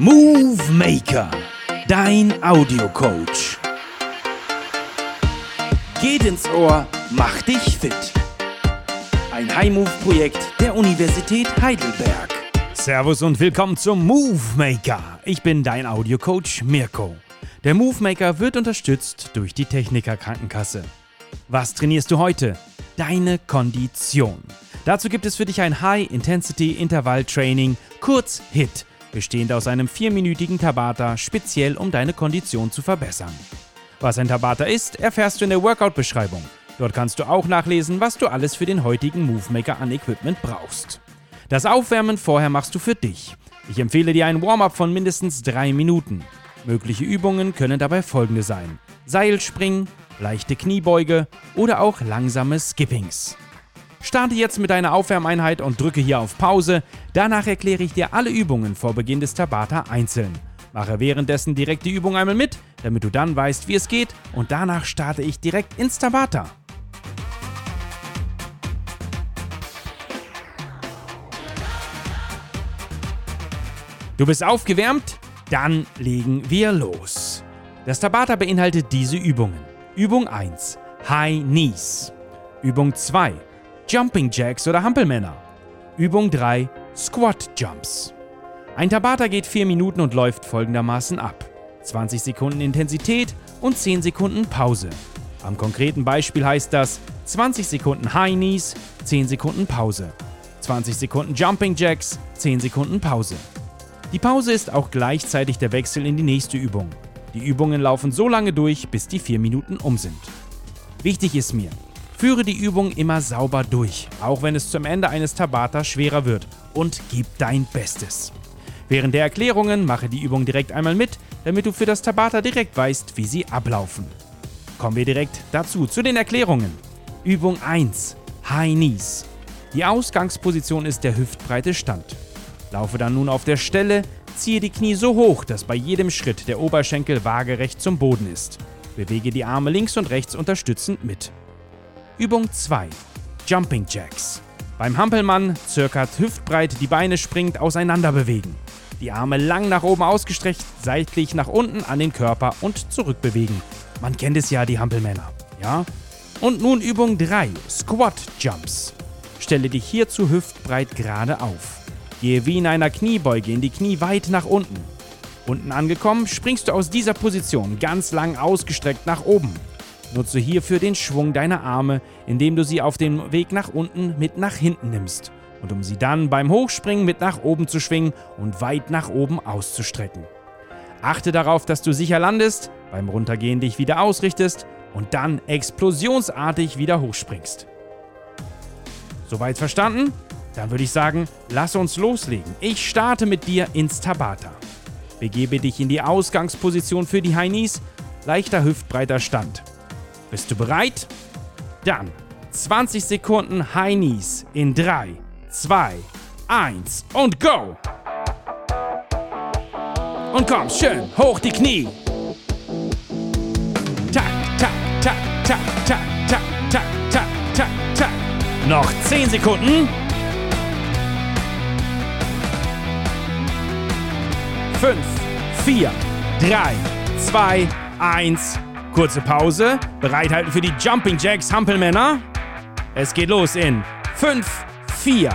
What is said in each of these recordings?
Movie Maker, dein Audiocoach. Geht ins Ohr, mach dich fit. Ein High-Move-Projekt der Universität Heidelberg. Servus und willkommen zum Move Maker. Ich bin dein Audiocoach Mirko. Der Move Maker wird unterstützt durch die Techniker Krankenkasse. Was trainierst du heute? Deine Kondition. Dazu gibt es für dich ein High-Intensity-Intervall-Training, kurz HIT, bestehend aus einem vierminütigen Tabata, speziell um deine Kondition zu verbessern. Was ein Tabata ist, erfährst du in der Workout-Beschreibung. Dort kannst du auch nachlesen, was du alles für den heutigen Movemaker an Equipment brauchst. Das Aufwärmen vorher machst du für dich. Ich empfehle dir ein Warm-up von mindestens drei Minuten. Mögliche Übungen können dabei folgende sein: Seilspringen, leichte Kniebeuge oder auch langsame Skippings. Starte jetzt mit deiner Aufwärmeinheit und drücke hier auf Pause. Danach erkläre ich dir alle Übungen vor Beginn des Tabata einzeln. Mache währenddessen direkt die Übung einmal mit, damit du dann weißt, wie es geht und danach starte ich direkt ins Tabata. Du bist aufgewärmt? Dann legen wir los. Das Tabata beinhaltet diese Übungen. Übung 1 High Knees. Übung 2 Jumping Jacks oder Hampelmänner. Übung 3 Squat Jumps. Ein Tabata geht 4 Minuten und läuft folgendermaßen ab. 20 Sekunden Intensität und 10 Sekunden Pause. Am konkreten Beispiel heißt das 20 Sekunden High Knees, 10 Sekunden Pause. 20 Sekunden Jumping Jacks, 10 Sekunden Pause. Die Pause ist auch gleichzeitig der Wechsel in die nächste Übung. Die Übungen laufen so lange durch, bis die 4 Minuten um sind. Wichtig ist mir, führe die Übung immer sauber durch, auch wenn es zum Ende eines Tabata schwerer wird und gib dein Bestes. Während der Erklärungen mache die Übung direkt einmal mit, damit du für das Tabata direkt weißt, wie sie ablaufen. Kommen wir direkt dazu, zu den Erklärungen. Übung 1. High Knees. Die Ausgangsposition ist der hüftbreite Stand. Laufe dann nun auf der Stelle, Ziehe die Knie so hoch, dass bei jedem Schritt der Oberschenkel waagerecht zum Boden ist. Bewege die Arme links und rechts unterstützend mit. Übung 2. Jumping Jacks. Beim Hampelmann circa hüftbreit die Beine springend auseinander bewegen. Die Arme lang nach oben ausgestreckt, seitlich nach unten an den Körper und zurückbewegen. Man kennt es ja, die Hampelmänner. Ja? Und nun Übung 3. Squat Jumps. Stelle dich hierzu hüftbreit gerade auf. Gehe wie in einer Kniebeuge in die Knie weit nach unten. Unten angekommen, springst du aus dieser Position ganz lang ausgestreckt nach oben. Nutze hierfür den Schwung deiner Arme, indem du sie auf dem Weg nach unten mit nach hinten nimmst und um sie dann beim Hochspringen mit nach oben zu schwingen und weit nach oben auszustrecken. Achte darauf, dass du sicher landest, beim Runtergehen dich wieder ausrichtest und dann explosionsartig wieder hochspringst. Soweit verstanden? Dann würde ich sagen, lass uns loslegen. Ich starte mit dir ins Tabata. Begebe dich in die Ausgangsposition für die Heinis, leichter hüftbreiter Stand. Bist du bereit? Dann 20 Sekunden Heinis in 3, 2, 1 und go! Und komm, schön, hoch die Knie. Tak, tak, tak, tak, tak, tak, tak, tak, tak, tak. Noch 10 Sekunden. 5, 4, 3, 2, 1. Kurze Pause. Bereithalten für die Jumping Jacks Hampelmänner. Es geht los in 5, 4,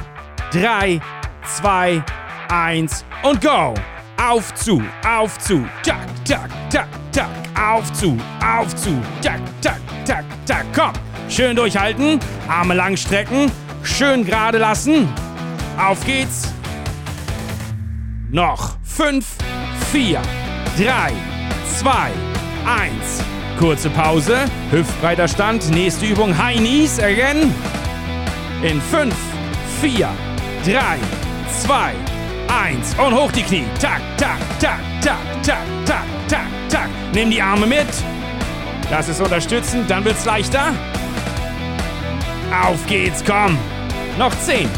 3, 2, 1 und go! Auf zu, auf zu, tak, tak, tak, tak, auf zu, auf zu, tak, tak, tak, tak, komm! Schön durchhalten, Arme lang strecken, schön gerade lassen. Auf geht's! Noch 5, 4, 3, 2, 1. Kurze Pause, hüftbreiter Stand, nächste Übung High Knees again. In 5, 4, 3, 2, 1 und hoch die Knie. Tak, tak, tak, tak, tak, tak, tak, tak. Nimm die Arme mit. Lass es unterstützen, dann wird's leichter. Auf geht's, komm. Noch 10.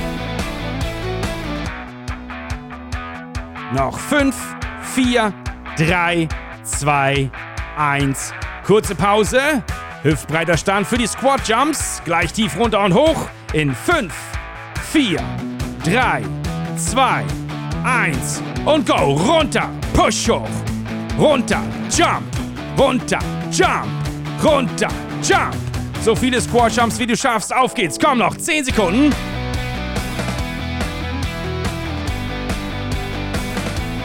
Noch 5, 4, 3, 2, 1. Kurze Pause. Hüftbreiter Stand für die Squat Jumps. Gleich tief runter und hoch. In 5, 4, 3, 2, eins und go. Runter, push hoch. Runter, jump. Runter, jump. Runter, jump. So viele Squat Jumps wie du schaffst. Auf geht's. Komm noch. 10 Sekunden.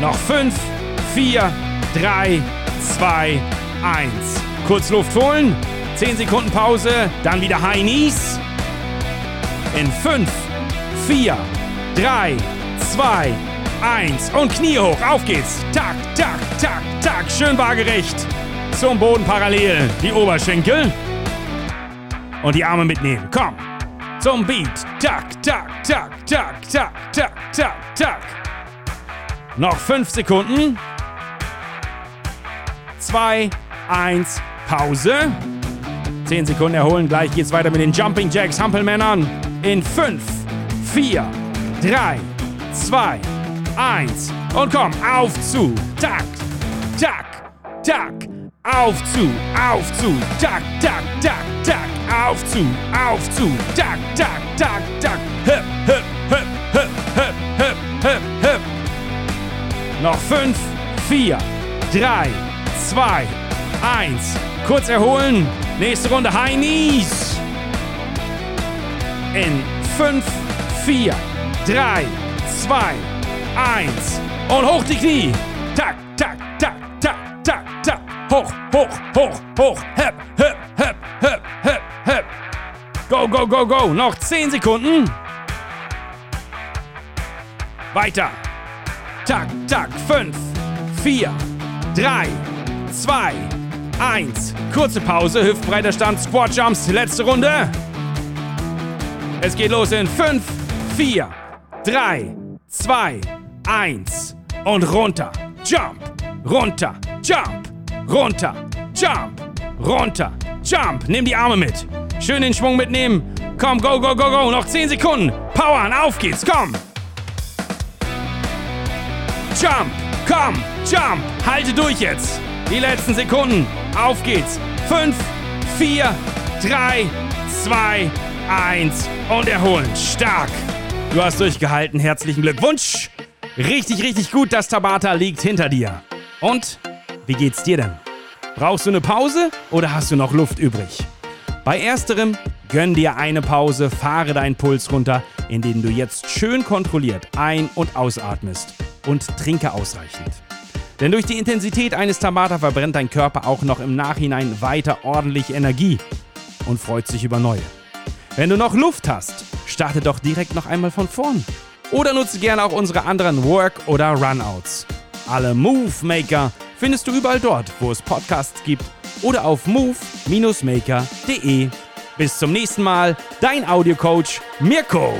Noch 5, 4, 3, 2, 1. Kurz Luft holen. 10 Sekunden Pause. Dann wieder High Knees. In 5, 4, 3, 2, 1. Und Knie hoch. Auf geht's. Tak, tak, tak, tak. Schön waagerecht. Zum Boden parallel. Die Oberschenkel. Und die Arme mitnehmen. Komm. Zum Beat. Tak, tak, tak, tak, tak, tak, tak, tak. Noch 5 Sekunden. 2, 1, Pause. 10 Sekunden erholen. Gleich geht's weiter mit den Jumping Jacks, Hampelmännern. In 5, 4, 3, 2, 1. Und komm, auf zu. Tak, tak, tak. Auf zu, auf zu. Tak, tak, tak, tak. Auf zu, auf zu. Tak, tak, tak, tak. Hüp, hüp, hüp, hüp, hüp, hüp, hüp, hüp. Noch 5, 4, 3, 2, 1. Kurz erholen. Nächste Runde High Knees. In 5, 4, 3, 2, 1. Und hoch die Knie. Tak, tak, tak, tak, tak, tak. Hoch, hoch, hoch, hoch. Hep, hep, hep, hep, hep, hep. Go, go, go, go. Noch 10 Sekunden. Weiter. Tak, tak. 5, 4, 3, 2, 1. Kurze Pause. Hüftbreiter Stand. Squat Jumps. Letzte Runde. Es geht los in 5, 4, 3, 2, 1. Und runter. Jump. Runter. Jump. Runter. Jump. Runter. Jump. Nimm die Arme mit. Schön den Schwung mitnehmen. Komm, go, go, go, go. Noch 10 Sekunden. Powern. Auf geht's. Komm. Jump. Komm. Jump. Halte durch jetzt. Die letzten Sekunden. Auf geht's. 5, 4, 3, 2, 1. Und erholen. Stark. Du hast durchgehalten. Herzlichen Glückwunsch. Richtig, richtig gut. Das Tabata liegt hinter dir. Und wie geht's dir denn? Brauchst du eine Pause oder hast du noch Luft übrig? Bei ersterem gönn dir eine Pause, fahre deinen Puls runter, indem du jetzt schön kontrolliert ein- und ausatmest und trinke ausreichend. Denn durch die Intensität eines Tabata verbrennt dein Körper auch noch im Nachhinein weiter ordentlich Energie und freut sich über neue. Wenn du noch Luft hast, starte doch direkt noch einmal von vorn. Oder nutze gerne auch unsere anderen Work- oder Runouts. Alle Move Maker findest du überall dort, wo es Podcasts gibt oder auf move-maker.de. Bis zum nächsten Mal, dein Audiocoach Mirko.